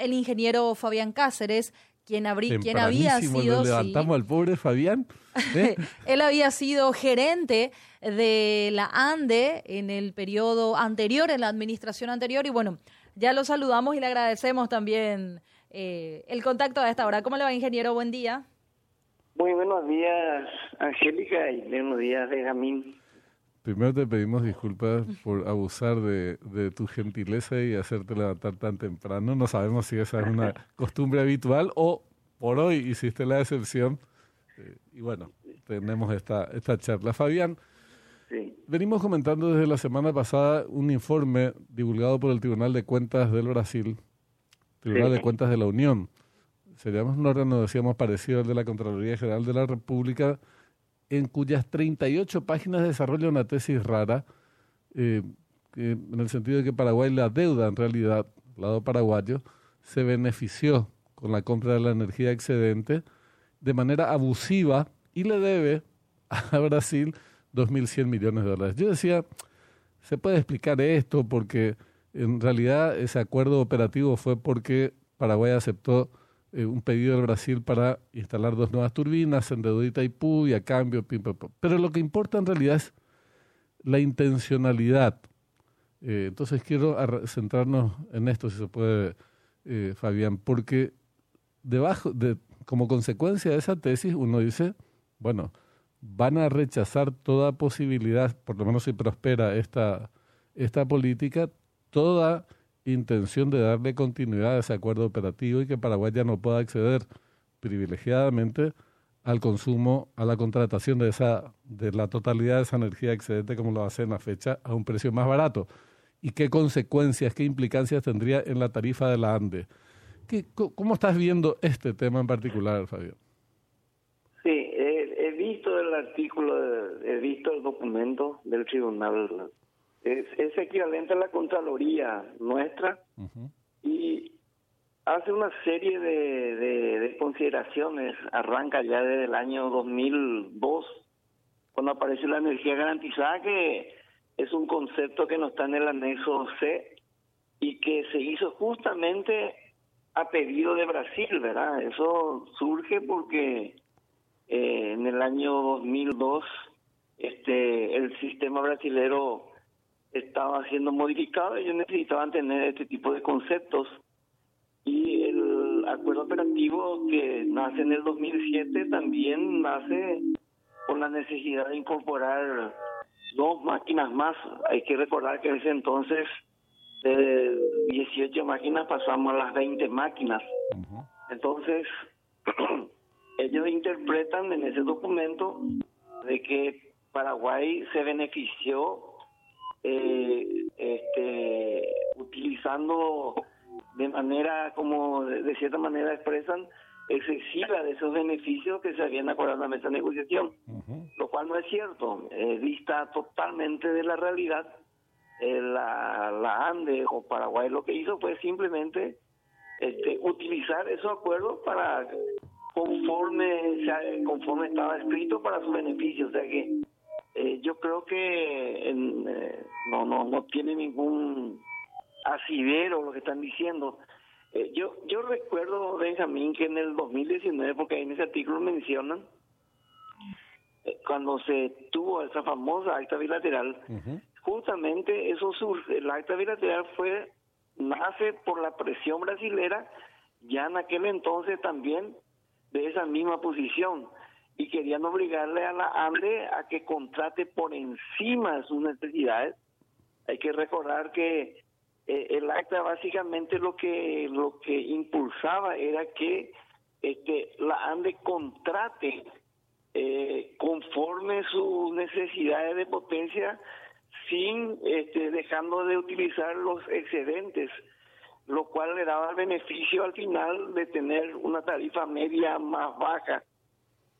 el ingeniero Fabián Cáceres, quien, quien había sido... levantamos al pobre Fabián. ¿eh? Él había sido gerente de la ANDE en el periodo anterior, en la administración anterior, y bueno, ya lo saludamos y le agradecemos también eh, el contacto a esta hora. ¿Cómo le va, ingeniero? Buen día. Muy buenos días, Angélica, y buenos días, Benjamín. Primero te pedimos disculpas por abusar de, tu gentileza y hacerte levantar tan temprano. No sabemos si esa es una costumbre habitual o por hoy hiciste la excepción. Eh, y bueno, tenemos esta, esta charla. Fabián, venimos comentando desde la semana pasada un informe divulgado por el Tribunal de Cuentas del Brasil, Tribunal de Cuentas de la Unión. Seríamos un órgano, decíamos, parecido al de la Contraloría General de la República, en cuyas 38 páginas desarrolla una tesis rara, eh, en el sentido de que Paraguay, la deuda en realidad, lado paraguayo, se benefició con la compra de la energía excedente de manera abusiva y le debe a Brasil 2.100 millones de dólares. Yo decía, se puede explicar esto porque en realidad ese acuerdo operativo fue porque Paraguay aceptó eh, un pedido del Brasil para instalar dos nuevas turbinas, en y Itaipú y a cambio, Pero lo que importa en realidad es la intencionalidad. Eh, entonces quiero centrarnos en esto, si se puede, eh, Fabián, porque debajo, de, como consecuencia de esa tesis, uno dice, bueno, van a rechazar toda posibilidad, por lo menos si prospera esta, esta política, toda intención de darle continuidad a ese acuerdo operativo y que Paraguay ya no pueda acceder privilegiadamente al consumo, a la contratación de esa de la totalidad de esa energía excedente como lo hace en la fecha a un precio más barato. ¿Y qué consecuencias, qué implicancias tendría en la tarifa de la ANDE? ¿Qué, ¿Cómo estás viendo este tema en particular, Fabio? Sí, he, he visto el artículo, he visto el documento del tribunal es, equivalente a la Contraloría nuestra y hace una serie de, consideraciones, arranca ya desde el año 2002, cuando apareció la energía garantizada, que es un concepto que no está en el anexo C y que se hizo justamente a pedido de Brasil, ¿verdad? Eso surge porque eh, en el año 2002 este el sistema brasilero estaba siendo modificado, ellos necesitaban tener este tipo de conceptos. Y el acuerdo operativo que nace en el 2007 también nace con la necesidad de incorporar dos máquinas más. Hay que recordar que en ese entonces de 18 máquinas pasamos a las 20 máquinas. Entonces, ellos interpretan en ese documento de que Paraguay se benefició eh, este, utilizando de manera, como de, cierta manera expresan, excesiva de esos beneficios que se habían acordado en la mesa de negociación, lo cual no es cierto, eh, vista totalmente de la realidad. Eh, la, la ANDE o Paraguay lo que hizo fue simplemente este, utilizar esos acuerdos para conforme conforme estaba escrito para su beneficio, o sea que eh, yo creo que eh, no, no, no tiene ningún asidero lo que están diciendo. Eh, yo, yo recuerdo, Benjamín, que en el 2019, porque en ese artículo mencionan, cuando se tuvo esa famosa acta bilateral, justamente eso surge, el acta bilateral fue, nace por la presión brasilera, ya en aquel entonces también de esa misma posición y querían obligarle a la ANDE a que contrate por encima de sus necesidades. Hay que recordar que eh, el acta básicamente lo que lo que impulsaba era que este, la ANDE contrate eh, conforme sus necesidades de potencia sin este, dejando de utilizar los excedentes, lo cual le daba el beneficio al final de tener una tarifa media más baja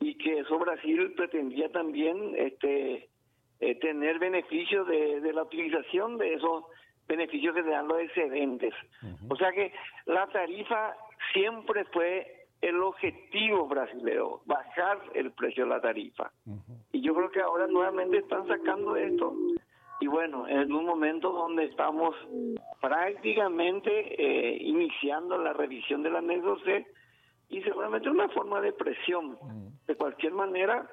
y que eso Brasil pretendía también este eh, tener beneficios de, la utilización de esos beneficios que te dan los excedentes. O sea que la tarifa siempre fue el objetivo brasileño, bajar el precio de la tarifa. Y yo creo que ahora nuevamente están sacando esto y bueno, en un momento donde estamos prácticamente eh, iniciando la revisión de la C y seguramente una forma de presión. De cualquier manera,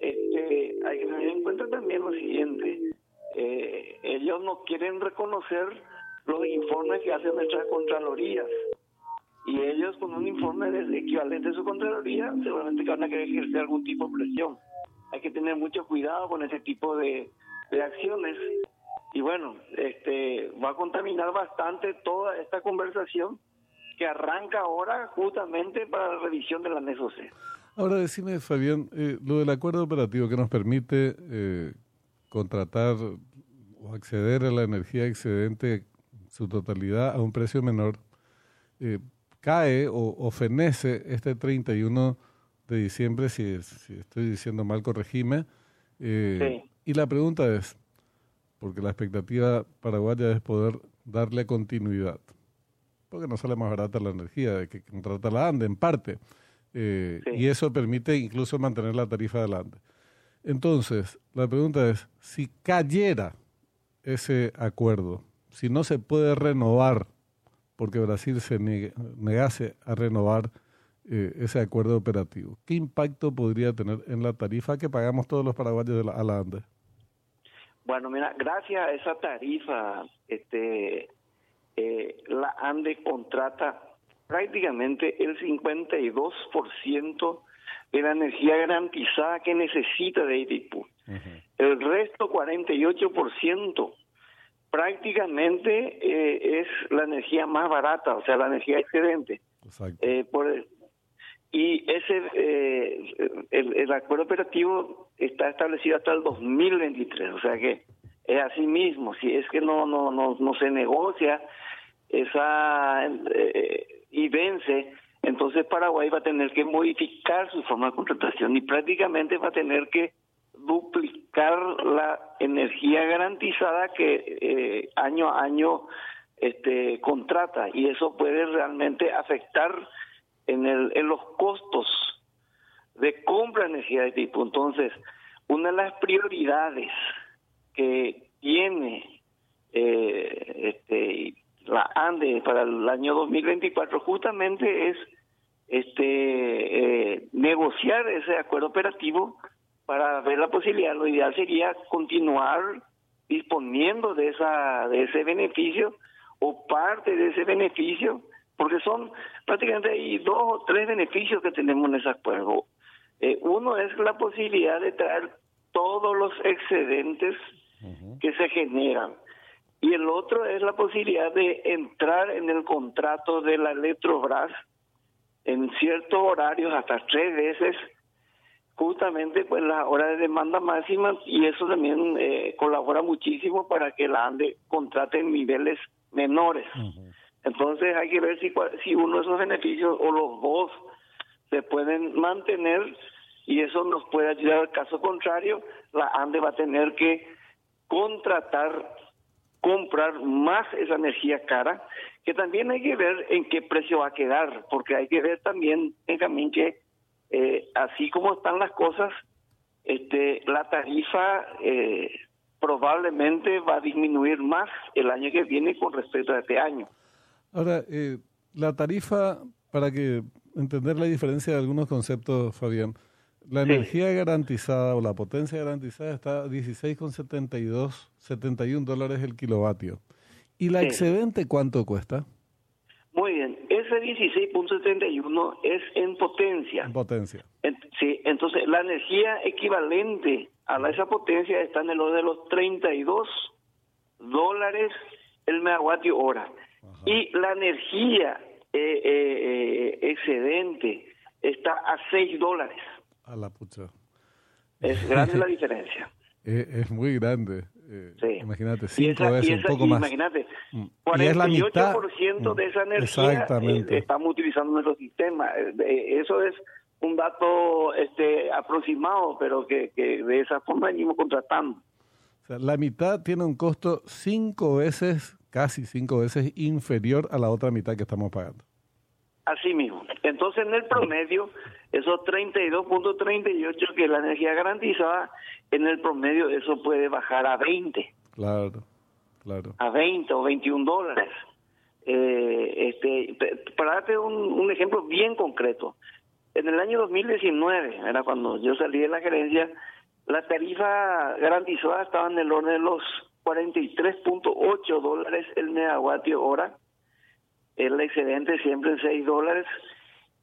este, hay que tener en cuenta también lo siguiente, eh, ellos no quieren reconocer los informes que hacen nuestras contralorías y ellos con un informe equivalente a su contraloría seguramente van a querer ejercer algún tipo de presión. Hay que tener mucho cuidado con ese tipo de, de acciones y bueno, este va a contaminar bastante toda esta conversación que arranca ahora justamente para la revisión de la NESOC. Ahora decime, Fabián, eh, lo del acuerdo operativo que nos permite eh, contratar o acceder a la energía excedente su totalidad a un precio menor, eh, cae o, fenece este 31 de diciembre, si, si estoy diciendo mal, corregime. Sí. Y la pregunta es, porque la expectativa paraguaya es poder darle continuidad, porque no sale más barata la energía de que contrata la ANDE en parte, eh, y eso permite incluso mantener la tarifa de la ANDE. Entonces, la pregunta es, si cayera ese acuerdo, si no se puede renovar, porque Brasil se negase a renovar eh, ese acuerdo operativo, ¿qué impacto podría tener en la tarifa que pagamos todos los paraguayos de la, a la ANDE? Bueno, mira, gracias a esa tarifa, este, eh, la ANDE contrata prácticamente el 52% de la energía garantizada que necesita de ITIPU. El resto, 48%, prácticamente eh, es la energía más barata, o sea, la energía excedente. Eh, por, y ese eh, el, acuerdo operativo está establecido hasta el 2023, o sea que es así mismo, si es que no no no, no se negocia esa eh, y vence, entonces Paraguay va a tener que modificar su forma de contratación y prácticamente va a tener que duplicar la energía garantizada que eh, año a año este contrata y eso puede realmente afectar en, el, en los costos de compra de energía de tipo. Entonces, una de las prioridades que tiene eh, este, la ANDE para el año 2024 justamente es este eh, negociar ese acuerdo operativo para ver la posibilidad. Lo ideal sería continuar disponiendo de esa de ese beneficio o parte de ese beneficio porque son prácticamente hay dos o tres beneficios que tenemos en ese acuerdo. Eh, uno es la posibilidad de traer todos los excedentes que se generan. Y el otro es la posibilidad de entrar en el contrato de la Electrobras en ciertos horarios, hasta tres veces, justamente pues la hora de demanda máxima, y eso también eh, colabora muchísimo para que la ANDE contrate en niveles menores. Entonces hay que ver si, si uno de esos beneficios o los dos se pueden mantener y eso nos puede ayudar. Al caso contrario, la ANDE va a tener que contratar, comprar más esa energía cara, que también hay que ver en qué precio va a quedar, porque hay que ver también, también que eh, así como están las cosas, este, la tarifa eh, probablemente va a disminuir más el año que viene con respecto a este año. Ahora, eh, la tarifa, para que entender la diferencia de algunos conceptos, Fabián, la energía garantizada o la potencia garantizada está a 16,72, 71 dólares el kilovatio. ¿Y la excedente cuánto cuesta? Muy bien, ese 16.71 es en potencia. En potencia. sí, entonces la energía equivalente a esa potencia está en el orden de los 32 dólares el megavatio hora. Y la energía eh, eh, eh, excedente está a 6 dólares. A la pucha. Es grande la diferencia. Es, muy grande. Imagínate, cinco veces, un poco más. Imagínate, 48% mm. de esa energía estamos utilizando nuestro sistema. Eso es un dato este aproximado, pero que, que de esa forma venimos contratando. O sea, la mitad tiene un costo cinco veces casi cinco veces inferior a la otra mitad que estamos pagando. Así mismo. Entonces, en el promedio, esos 32.38 que es la energía garantizada, en el promedio eso puede bajar a 20. Claro, claro. A 20 o 21 dólares. Eh, este, para darte un, un ejemplo bien concreto, en el año 2019, era cuando yo salí de la gerencia, la tarifa garantizada estaba en el orden de los 43.8 dólares el megavatio hora, el excedente siempre en 6 dólares,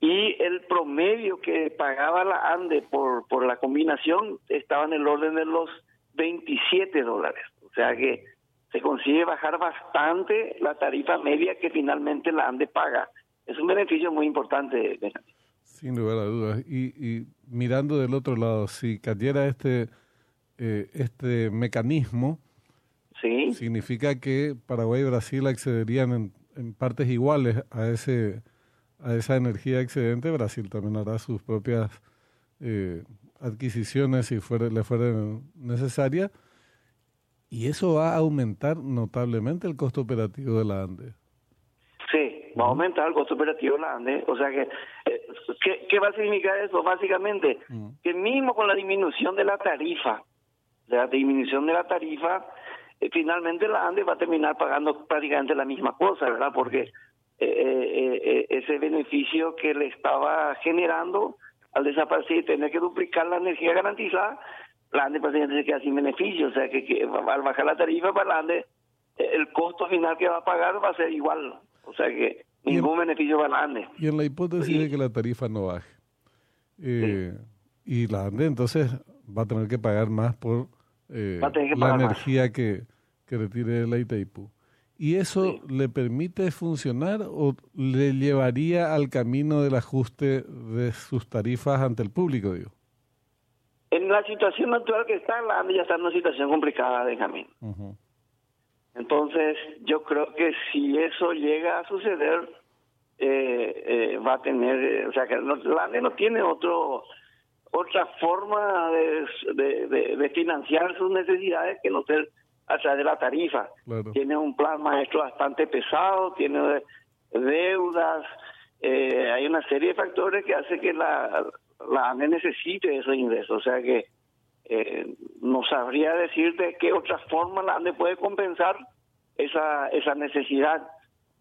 y el promedio que pagaba la ANDE por, por la combinación estaba en el orden de los 27 dólares. O sea que se consigue bajar bastante la tarifa media que finalmente la ANDE paga. Es un beneficio muy importante. Sin lugar a dudas. Y, mirando del otro lado, si cayera este, eh, este mecanismo, ¿Sí? significa que Paraguay y Brasil accederían en, en, partes iguales a ese a esa energía excedente. Brasil también hará sus propias eh, adquisiciones si fuera, le fueran necesarias. Y eso va a aumentar notablemente el costo operativo de la ANDE. Sí, va a aumentar el costo operativo de la ANDE. O sea que, eh, ¿qué, ¿qué, va a significar eso? Básicamente, mm. que mismo con la disminución de la tarifa, la disminución de la tarifa, eh, finalmente la ANDE va a terminar pagando prácticamente la misma cosa, ¿verdad? Porque eh, ese beneficio que le estaba generando al desaparecer y tener que duplicar la energía garantizada, la ANDE prácticamente se queda sin beneficio, o sea que, que al bajar la tarifa para la ANDE, el costo final que va a pagar va a ser igual, o sea que ningún en, beneficio para la ANDE. Y en la hipótesis de que la tarifa no baje, eh, y la ANDE entonces va a tener que pagar más por eh, la energía que, que retire la Itaipú. ¿Y eso le permite funcionar o le llevaría al camino del ajuste de sus tarifas ante el público, digo? En la situación actual que está, la ANDE ya está en una situación complicada, Benjamín. Uh Entonces, yo creo que si eso llega a suceder, eh, eh, va a tener, o sea, que la ANDE no tiene otro otra forma de, de, de, de financiar sus necesidades que no ser a través de la tarifa. Tiene un plan maestro bastante pesado, tiene deudas, eh, hay una serie de factores que hace que la, la ANE necesite esos ingresos. O sea que eh, no sabría decirte qué otra forma la ANE puede compensar esa, esa necesidad.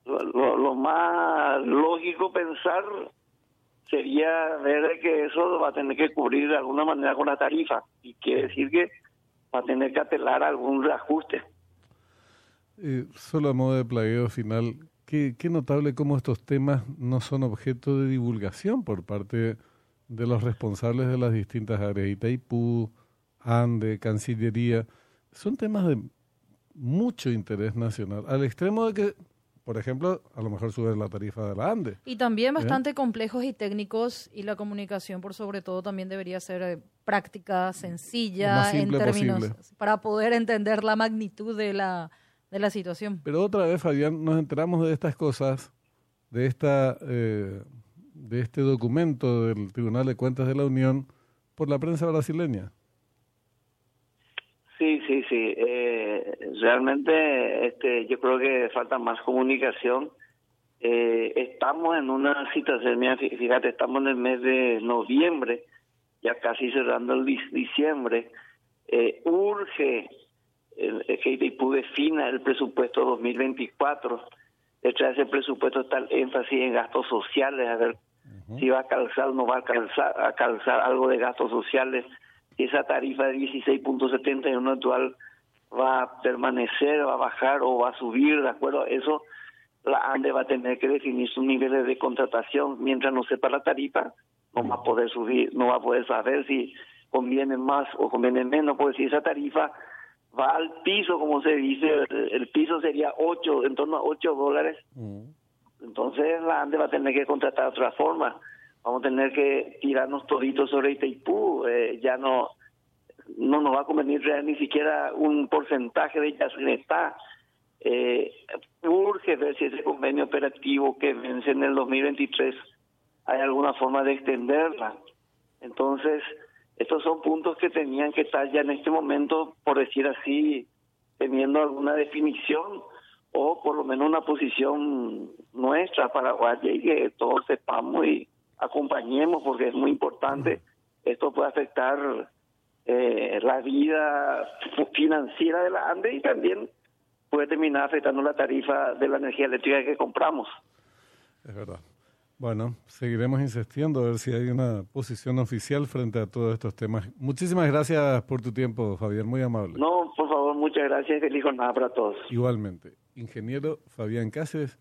Lo, lo, más lógico pensar sería ver que eso va a tener que cubrir de alguna manera con la tarifa. Y quiere decir que va a tener que apelar a algún reajuste. Eh, solo a modo de plagueo final, qué, qué notable cómo estos temas no son objeto de divulgación por parte de los responsables de las distintas áreas, Itaipú, ANDE, Cancillería, son temas de mucho interés nacional, al extremo de que por ejemplo, a lo mejor sube la tarifa de la ANDE. Y también bastante complejos y técnicos y la comunicación, por sobre todo, también debería ser eh, práctica, sencilla, en términos, para poder entender la magnitud de la, de la situación. Pero otra vez, Fabián, nos enteramos de estas cosas, de, esta, eh, de este documento del Tribunal de Cuentas de la Unión, por la prensa brasileña. Sí, sí. Eh, realmente este, yo creo que falta más comunicación. Eh, estamos en una situación, fíjate, estamos en el mes de noviembre, ya casi cerrando el diciembre. Eh, urge el, que IPU defina el presupuesto 2024. Detrás de ese presupuesto está el énfasis en gastos sociales, a ver si va a calzar o no va a calzar, a calzar algo de gastos sociales esa tarifa de 16.71 actual va a permanecer, va a bajar o va a subir, ¿de acuerdo? Eso la ANDE va a tener que definir sus niveles de contratación. Mientras no sepa la tarifa, no va a poder subir, no va a poder saber si conviene más o conviene menos, porque si esa tarifa va al piso, como se dice, el piso sería 8, en torno a 8 dólares. Entonces la ANDE va a tener que contratar de otra forma vamos a tener que tirarnos toditos sobre Itaipú, eh, ya no no nos va a convenir ni siquiera un porcentaje de ellas está. Eh, urge ver si ese convenio operativo que vence en el 2023 hay alguna forma de extenderla. Entonces, estos son puntos que tenían que estar ya en este momento, por decir así, teniendo alguna definición o por lo menos una posición nuestra paraguaya y que todos sepamos y acompañemos porque es muy importante. Esto puede afectar eh, la vida financiera de la ANDE y también puede terminar afectando la tarifa de la energía eléctrica que compramos. Es verdad. Bueno, seguiremos insistiendo a ver si hay una posición oficial frente a todos estos temas. Muchísimas gracias por tu tiempo, Fabián, muy amable. No, por favor, muchas gracias. Feliz jornada para todos. Igualmente. Ingeniero Fabián Cáceres.